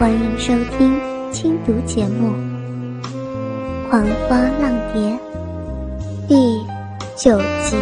欢迎收听轻读节目《狂花浪蝶》第九集。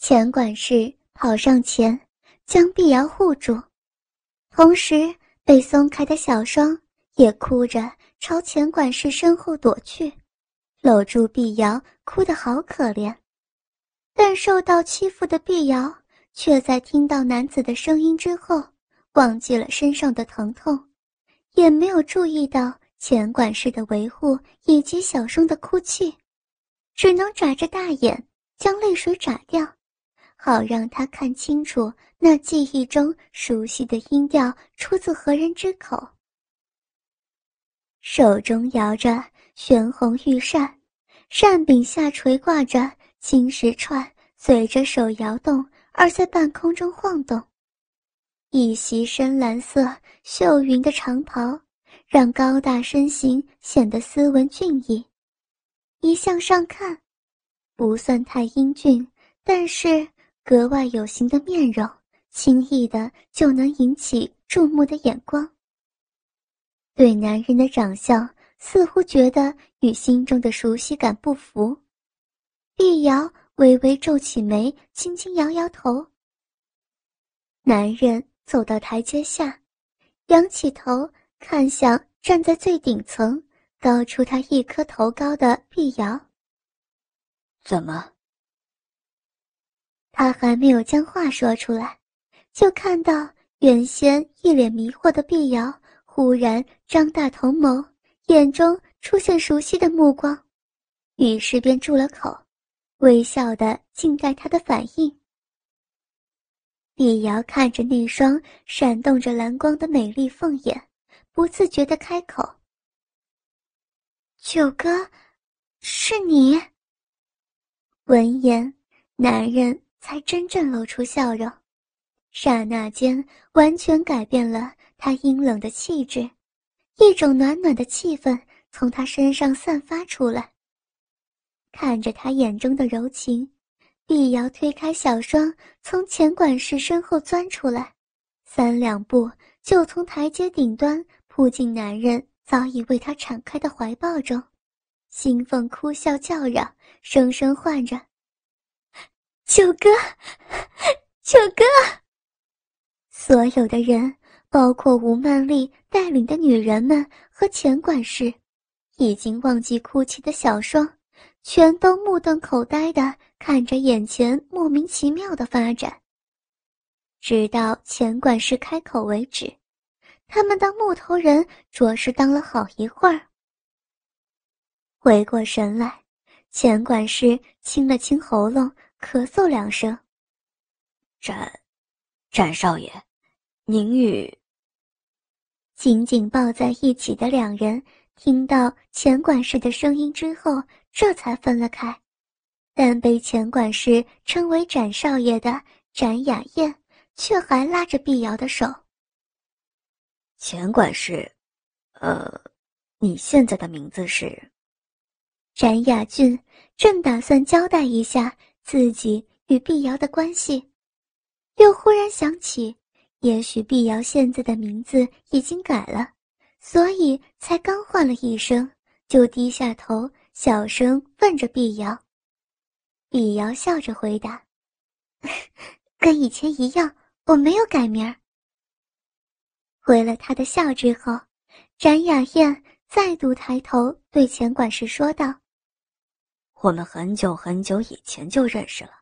钱管事跑上前，将碧瑶护住，同时被松开的小双也哭着朝钱管事身后躲去，搂住碧瑶，哭得好可怜。但受到欺负的碧瑶，却在听到男子的声音之后，忘记了身上的疼痛，也没有注意到钱管事的维护以及小声的哭泣，只能眨着大眼将泪水眨掉，好让他看清楚那记忆中熟悉的音调出自何人之口。手中摇着玄红玉扇，扇柄下垂挂着。青石串随着手摇动，而在半空中晃动。一袭深蓝色绣云的长袍，让高大身形显得斯文俊逸。一向上看，不算太英俊，但是格外有型的面容，轻易的就能引起注目的眼光。对男人的长相，似乎觉得与心中的熟悉感不符。碧瑶微微皱起眉，轻轻摇摇头。男人走到台阶下，仰起头看向站在最顶层、高出他一颗头高的碧瑶。怎么？他还没有将话说出来，就看到原先一脸迷惑的碧瑶忽然张大瞳眸，眼中出现熟悉的目光，于是便住了口。微笑的静待他的反应。李瑶看着那双闪动着蓝光的美丽凤眼，不自觉的开口：“九哥，是你。”闻言，男人才真正露出笑容，刹那间完全改变了他阴冷的气质，一种暖暖的气氛从他身上散发出来。看着他眼中的柔情，碧瑶推开小双，从钱管事身后钻出来，三两步就从台阶顶端扑进男人早已为他敞开的怀抱中，兴奋哭笑叫嚷，声声唤着：“九哥，九哥！”所有的人，包括吴曼丽带领的女人们和钱管事，已经忘记哭泣的小双。全都目瞪口呆的看着眼前莫名其妙的发展，直到钱管事开口为止。他们当木头人着实当了好一会儿。回过神来，钱管事清了清喉咙，咳嗽两声：“展，展少爷，您与……”紧紧抱在一起的两人听到钱管事的声音之后。这才分了开，但被钱管事称为展少爷的展雅燕，却还拉着碧瑶的手。钱管事，呃，你现在的名字是？展雅俊正打算交代一下自己与碧瑶的关系，又忽然想起，也许碧瑶现在的名字已经改了，所以才刚唤了一声，就低下头。小声问着碧瑶，碧瑶笑着回答：“ 跟以前一样，我没有改名。”回了他的笑之后，展雅燕再度抬头对钱管事说道：“我们很久很久以前就认识了，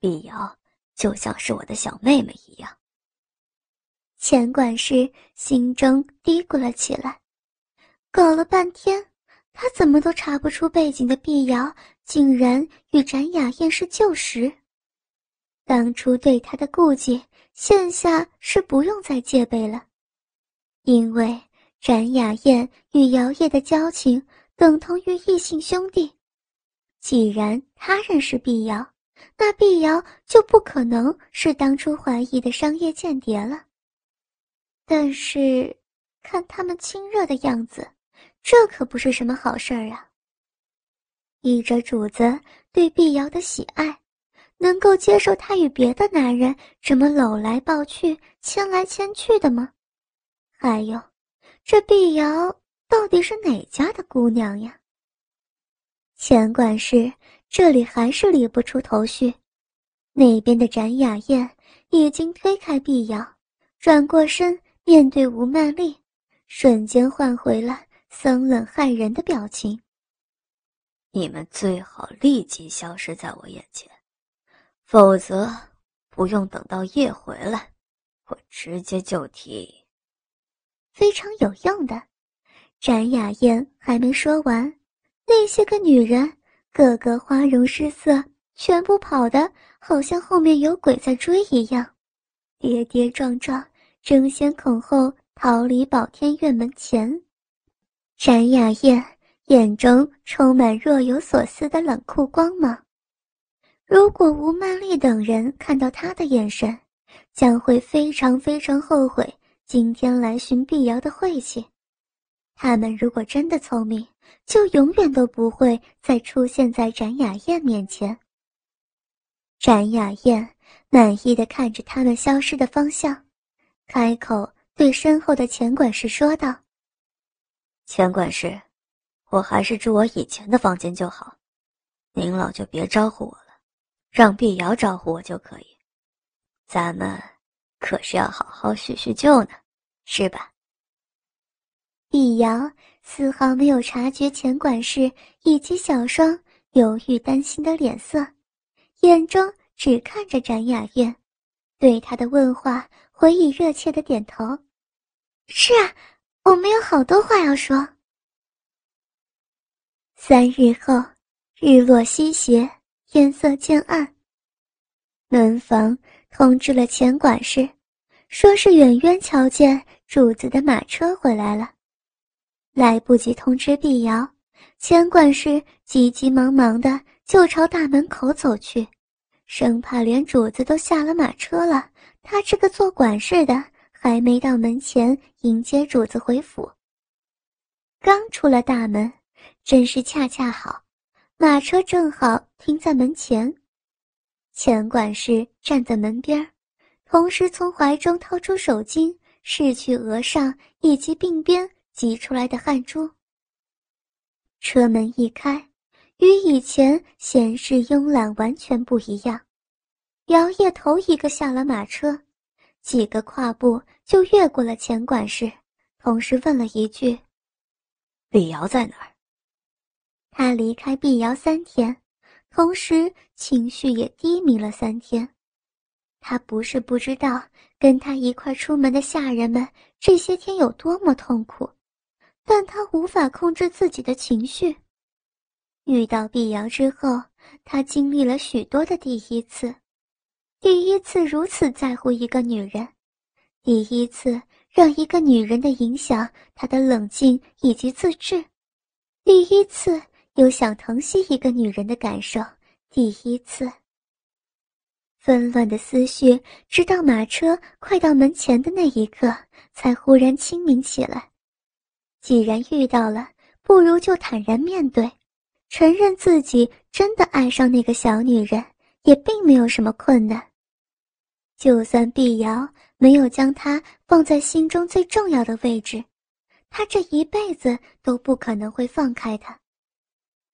碧瑶就像是我的小妹妹一样。”钱管事心中嘀咕了起来，搞了半天。他怎么都查不出背景的碧瑶，竟然与展雅燕是旧识。当初对他的顾忌，现下是不用再戒备了，因为展雅燕与姚烨的交情等同于异姓兄弟。既然他认识碧瑶，那碧瑶就不可能是当初怀疑的商业间谍了。但是，看他们亲热的样子。这可不是什么好事儿啊！依着主子对碧瑶的喜爱，能够接受她与别的男人这么搂来抱去、牵来牵去的吗？还有，这碧瑶到底是哪家的姑娘呀？钱管事这里还是理不出头绪。那边的展雅燕已经推开碧瑶，转过身面对吴曼丽，瞬间换回了森冷骇人的表情。你们最好立即消失在我眼前，否则不用等到夜回来，我直接就提。非常有用的，展雅燕还没说完，那些个女人个个花容失色，全部跑的好像后面有鬼在追一样，跌跌撞撞，争先恐后逃离宝天院门前。展雅燕眼中充满若有所思的冷酷光芒。如果吴曼丽等人看到她的眼神，将会非常非常后悔。今天来寻碧瑶的晦气，他们如果真的聪明，就永远都不会再出现在展雅燕面前。展雅燕满意的看着他们消失的方向，开口对身后的钱管事说道：“钱管事，我还是住我以前的房间就好，您老就别招呼我了，让碧瑶招呼我就可以。咱们。”可是要好好叙叙旧呢，是吧？碧瑶丝毫没有察觉钱管事以及小双犹豫担心的脸色，眼中只看着展雅苑，对他的问话回以热切的点头：“是啊，我们有好多话要说。”三日后，日落西斜，天色渐暗，门房。通知了钱管事，说是远远瞧见主子的马车回来了，来不及通知碧瑶，钱管事急急忙忙的就朝大门口走去，生怕连主子都下了马车了，他这个做管事的还没到门前迎接主子回府。刚出了大门，真是恰恰好，马车正好停在门前。钱管事站在门边同时从怀中掏出手巾，拭去额上以及鬓边挤出来的汗珠。车门一开，与以前闲适慵懒完全不一样。姚叶头一个下了马车，几个跨步就越过了钱管事，同时问了一句：“碧瑶在哪儿？”他离开碧瑶三天。同时，情绪也低迷了三天。他不是不知道跟他一块出门的下人们这些天有多么痛苦，但他无法控制自己的情绪。遇到碧瑶之后，他经历了许多的第一次：第一次如此在乎一个女人，第一次让一个女人的影响他的冷静以及自制，第一次。有想疼惜一个女人的感受，第一次。纷乱的思绪，直到马车快到门前的那一刻，才忽然清明起来。既然遇到了，不如就坦然面对，承认自己真的爱上那个小女人，也并没有什么困难。就算碧瑶没有将她放在心中最重要的位置，他这一辈子都不可能会放开她。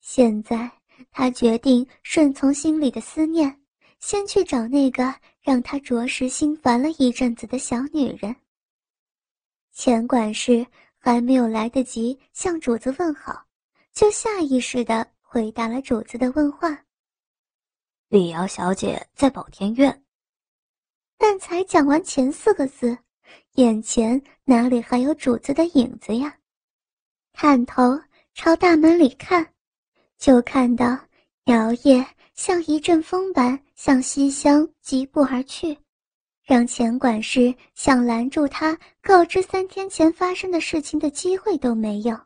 现在，他决定顺从心里的思念，先去找那个让他着实心烦了一阵子的小女人。钱管事还没有来得及向主子问好，就下意识地回答了主子的问话：“李瑶小姐在宝天院。”但才讲完前四个字，眼前哪里还有主子的影子呀？探头朝大门里看。就看到摇曳像一阵风般向西厢疾步而去，让钱管事想拦住他、告知三天前发生的事情的机会都没有。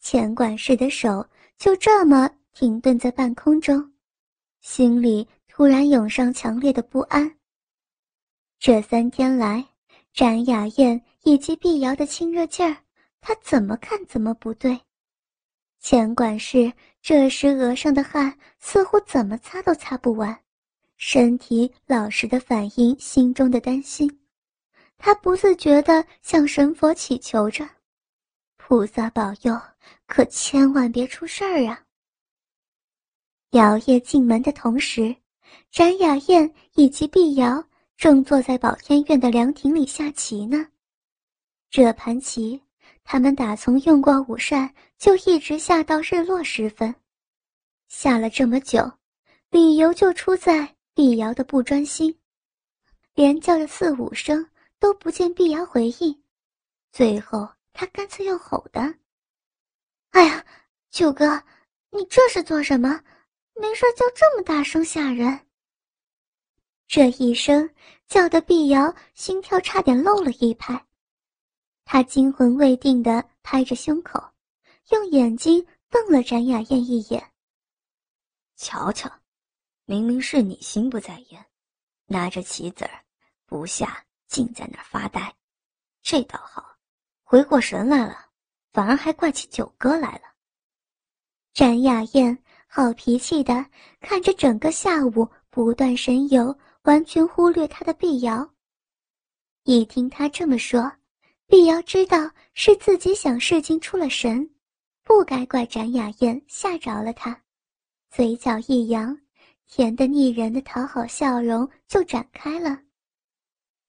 钱管事的手就这么停顿在半空中，心里突然涌上强烈的不安。这三天来，展雅燕以及碧瑶的亲热劲儿，他怎么看怎么不对。钱管事这时额上的汗似乎怎么擦都擦不完，身体老实的反映心中的担心，他不自觉地向神佛祈求着：“菩萨保佑，可千万别出事儿啊！”姚烨进门的同时，展雅燕以及碧瑶正坐在宝天院的凉亭里下棋呢。这盘棋，他们打从用过午膳就一直下到日落时分，下了这么久，理由就出在。碧瑶的不专心，连叫了四五声都不见碧瑶回应，最后他干脆用吼的：“哎呀，九哥，你这是做什么？没事叫这么大声吓人！”这一声叫得碧瑶心跳差点漏了一拍，她惊魂未定的拍着胸口，用眼睛瞪了展雅燕一眼：“瞧瞧。”明明是你心不在焉，拿着棋子儿不下，竟在那儿发呆。这倒好，回过神来了，反而还怪起九哥来了。展雅燕好脾气的看着整个下午不断神游、完全忽略他的碧瑶。一听他这么说，碧瑶知道是自己想事情出了神，不该怪展雅燕吓着了他，嘴角一扬。甜的腻人的讨好笑容就展开了。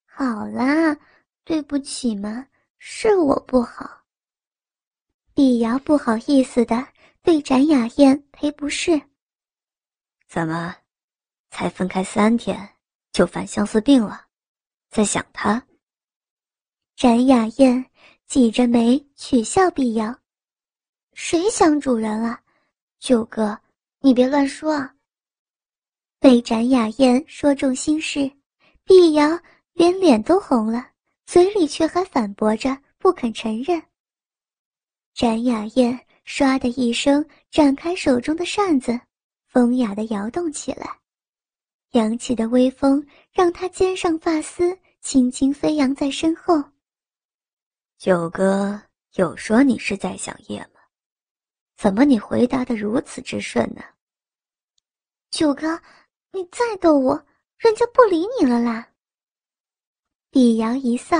好啦，对不起嘛，是我不好。碧瑶不好意思的对展雅燕赔不是。怎么，才分开三天就犯相思病了，在想他？展雅燕挤着眉取笑碧瑶：“谁想主人了？九哥，你别乱说啊。”被展雅燕说中心事，碧瑶连脸都红了，嘴里却还反驳着不肯承认。展雅燕唰的一声展开手中的扇子，风雅的摇动起来，扬起的微风让他肩上发丝轻轻飞扬在身后。九哥有说你是在想叶吗？怎么你回答的如此之顺呢？九哥。你再逗我，人家不理你了啦。碧瑶一扫，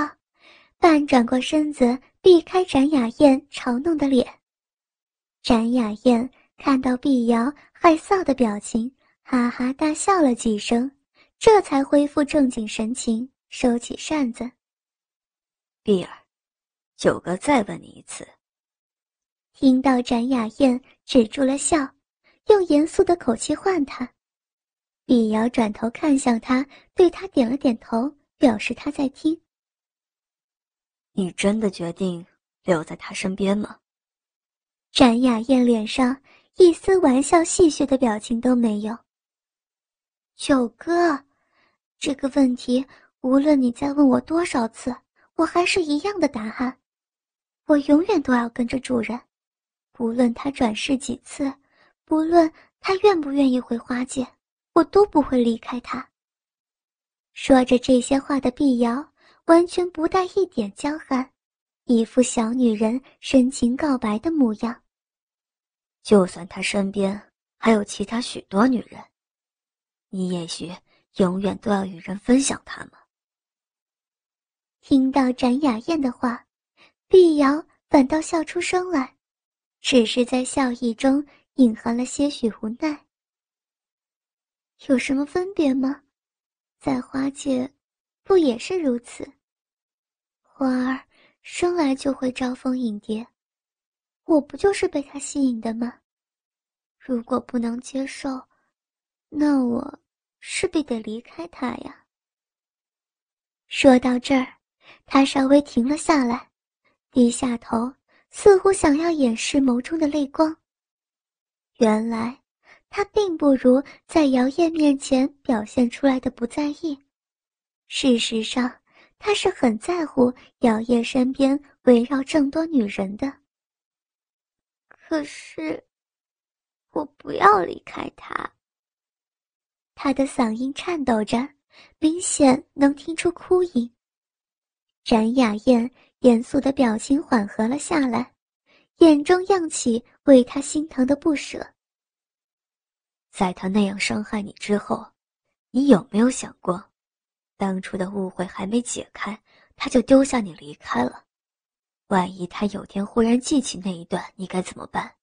半转过身子，避开展雅燕嘲弄的脸。展雅燕看到碧瑶害臊的表情，哈哈大笑了几声，这才恢复正经神情，收起扇子。碧儿，九哥再问你一次。听到展雅燕止住了笑，用严肃的口气唤他。碧瑶转头看向他，对他点了点头，表示他在听。你真的决定留在他身边吗？展雅燕脸上一丝玩笑戏谑的表情都没有。九哥，这个问题无论你再问我多少次，我还是一样的答案。我永远都要跟着主人，不论他转世几次，不论他愿不愿意回花界。我都不会离开他。说着这些话的碧瑶完全不带一点娇憨，一副小女人深情告白的模样。就算他身边还有其他许多女人，你也许永远都要与人分享他们。听到展雅燕的话，碧瑶反倒笑出声来，只是在笑意中隐含了些许无奈。有什么分别吗？在花界，不也是如此？花儿生来就会招蜂引蝶，我不就是被他吸引的吗？如果不能接受，那我势必得离开他呀。说到这儿，他稍微停了下来，低下头，似乎想要掩饰眸中的泪光。原来。他并不如在姚烨面前表现出来的不在意，事实上，他是很在乎姚烨身边围绕这么多女人的。可是，我不要离开他。他的嗓音颤抖着，明显能听出哭音。展雅燕严肃的表情缓和了下来，眼中漾起为他心疼的不舍。在他那样伤害你之后，你有没有想过，当初的误会还没解开，他就丢下你离开了？万一他有天忽然记起那一段，你该怎么办？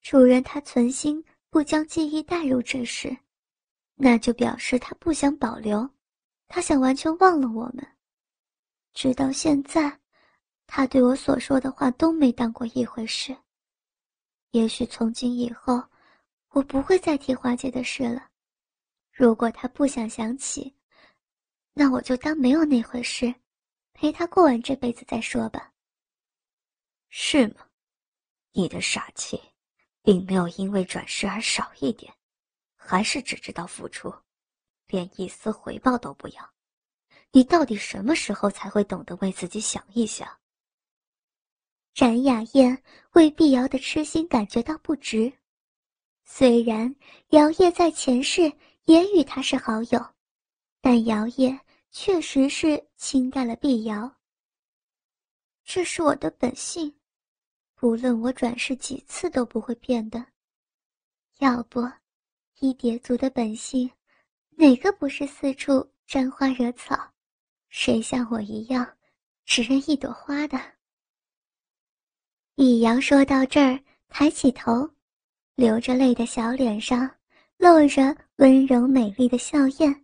主人他存心不将记忆带入这事，那就表示他不想保留，他想完全忘了我们。直到现在，他对我所说的话都没当过一回事。也许从今以后，我不会再提花姐的事了。如果他不想想起，那我就当没有那回事，陪他过完这辈子再说吧。是吗？你的傻气，并没有因为转世而少一点，还是只知道付出，连一丝回报都不要。你到底什么时候才会懂得为自己想一想？展雅燕为碧瑶的痴心感觉到不值。虽然姚烨在前世也与他是好友，但姚烨确实是轻待了碧瑶。这是我的本性，不论我转世几次都不会变的。要不，一蝶族的本性，哪个不是四处沾花惹草？谁像我一样，只认一朵花的？易阳说到这儿，抬起头，流着泪的小脸上露着温柔美丽的笑靥，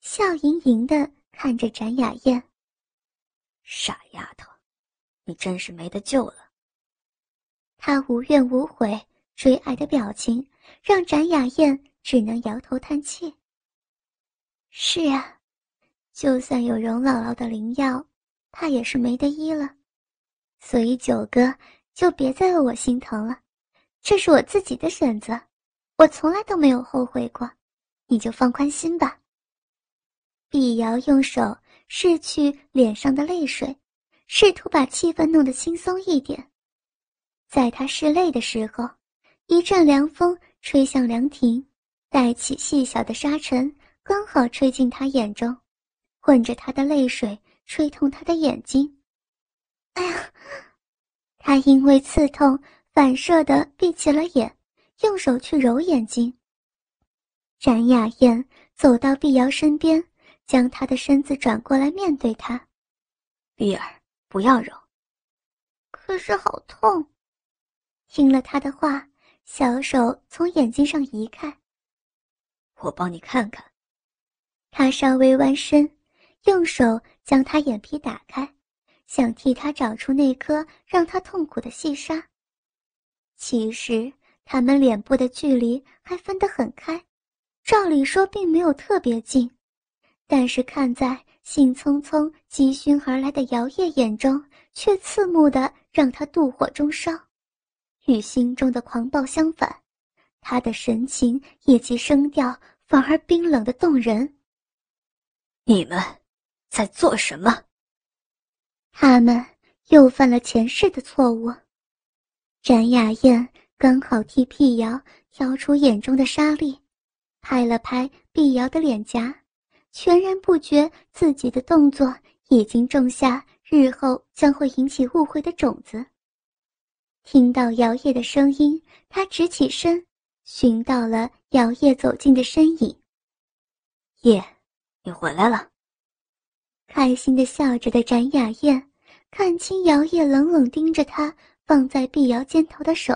笑盈盈的看着展雅燕。傻丫头，你真是没得救了。他无怨无悔、追爱的表情，让展雅燕只能摇头叹气。是啊，就算有容姥姥的灵药，他也是没得医了。所以九哥。就别再为我心疼了，这是我自己的选择，我从来都没有后悔过，你就放宽心吧。碧瑶用手拭去脸上的泪水，试图把气氛弄得轻松一点。在她拭泪的时候，一阵凉风吹向凉亭，带起细小的沙尘，刚好吹进她眼中，混着她的泪水，吹痛她的眼睛。哎呀！他因为刺痛，反射的闭起了眼，用手去揉眼睛。展雅燕走到碧瑶身边，将她的身子转过来面对他：“碧儿，不要揉。”可是好痛。听了他的话，小手从眼睛上移开。我帮你看看。他稍微弯身，用手将他眼皮打开。想替他找出那颗让他痛苦的细沙。其实他们脸部的距离还分得很开，照理说并没有特别近，但是看在兴匆匆急寻而来的姚烨眼中，却刺目的让他妒火中烧，与心中的狂暴相反，他的神情以及声调反而冰冷的动人。你们在做什么？他们又犯了前世的错误。展雅燕刚好替辟谣挑出眼中的沙粒，拍了拍碧瑶的脸颊，全然不觉自己的动作已经种下日后将会引起误会的种子。听到姚烨的声音，他直起身，寻到了姚烨走近的身影。叶，你回来了。开心的笑着的展雅燕，看清姚烨冷冷盯着他放在碧瑶肩头的手，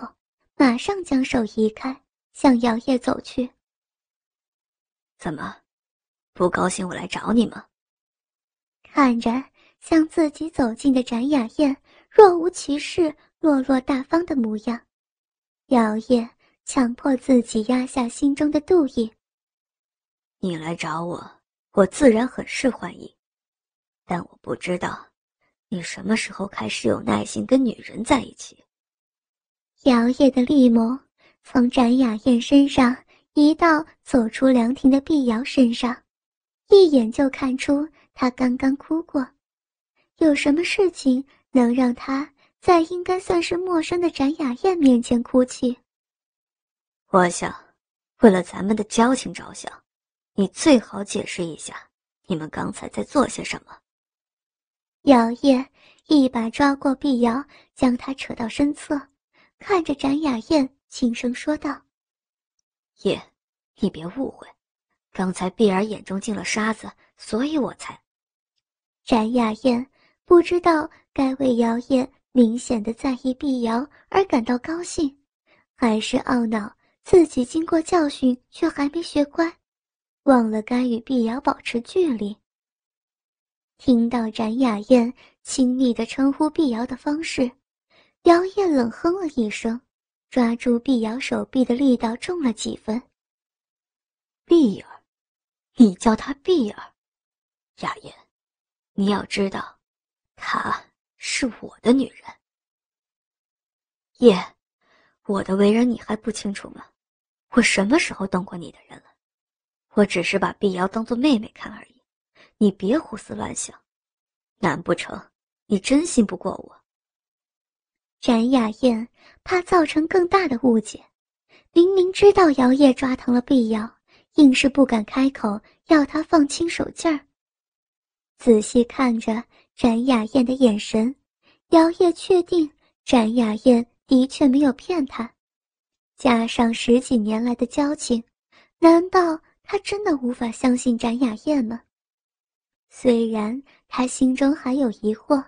马上将手移开，向姚烨走去。怎么，不高兴我来找你吗？看着向自己走近的展雅燕，若无其事、落落大方的模样，姚烨强迫自己压下心中的妒意。你来找我，我自然很是欢迎。但我不知道，你什么时候开始有耐心跟女人在一起？摇曳的绿眸从展雅燕身上移到走出凉亭的碧瑶身上，一眼就看出他刚刚哭过。有什么事情能让他在应该算是陌生的展雅燕面前哭泣？我想，为了咱们的交情着想，你最好解释一下，你们刚才在做些什么。姚烨一把抓过碧瑶，将她扯到身侧，看着展雅燕，轻声说道：“叶，你别误会，刚才碧儿眼中进了沙子，所以我才……展雅燕不知道该为姚烨明显的在意碧瑶而感到高兴，还是懊恼自己经过教训却还没学乖，忘了该与碧瑶保持距离。听到展雅燕亲密的称呼碧瑶的方式，姚燕冷哼了一声，抓住碧瑶手臂的力道重了几分。碧儿，你叫她碧儿，雅燕，你要知道，她是我的女人。叶，我的为人你还不清楚吗？我什么时候动过你的人了？我只是把碧瑶当做妹妹看而已，你别胡思乱想。难不成你真信不过我？展雅燕怕造成更大的误解，明明知道姚烨抓疼了碧瑶。硬是不敢开口，要他放轻手劲儿。仔细看着展雅燕的眼神，姚烨确定展雅燕的确没有骗他。加上十几年来的交情，难道他真的无法相信展雅燕吗？虽然他心中还有疑惑，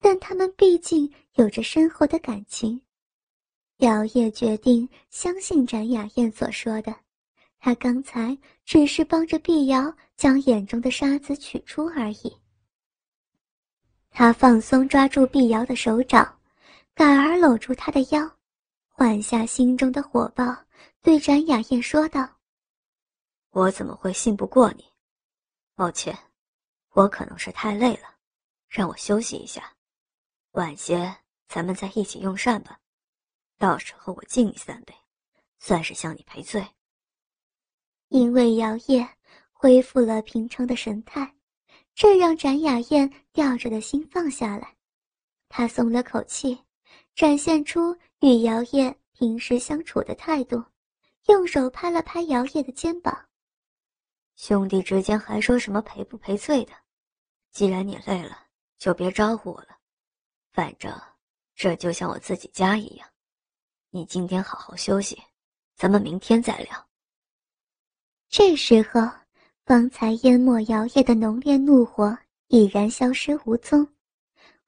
但他们毕竟有着深厚的感情。姚烨决定相信展雅燕所说的。他刚才只是帮着碧瑶将眼中的沙子取出而已。他放松抓住碧瑶的手掌，改而搂住她的腰，缓下心中的火爆，对展雅燕说道：“我怎么会信不过你？抱歉，我可能是太累了，让我休息一下，晚些咱们再一起用膳吧。到时候我敬你三杯，算是向你赔罪。”因为姚烨恢复了平常的神态，这让展雅燕吊着的心放下来，她松了口气，展现出与姚烨平时相处的态度，用手拍了拍姚烨的肩膀：“兄弟之间还说什么赔不赔罪的？既然你累了，就别招呼我了。反正这就像我自己家一样。你今天好好休息，咱们明天再聊。”这时候，方才淹没姚烨的浓烈怒火已然消失无踪，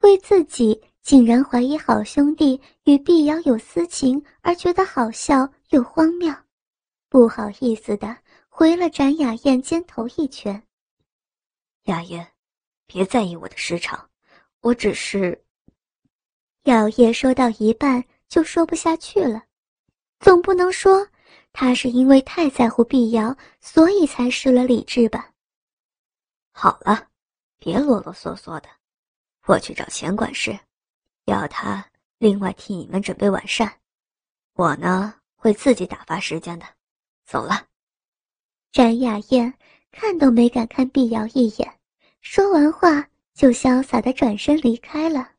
为自己竟然怀疑好兄弟与碧瑶有私情而觉得好笑又荒谬，不好意思的回了展雅燕肩头一拳。雅燕，别在意我的失常，我只是……姚烨说到一半就说不下去了，总不能说。他是因为太在乎碧瑶，所以才失了理智吧？好了，别啰啰嗦嗦的，我去找钱管事，要他另外替你们准备晚膳。我呢，会自己打发时间的。走了。展雅燕看都没敢看碧瑶一眼，说完话就潇洒的转身离开了。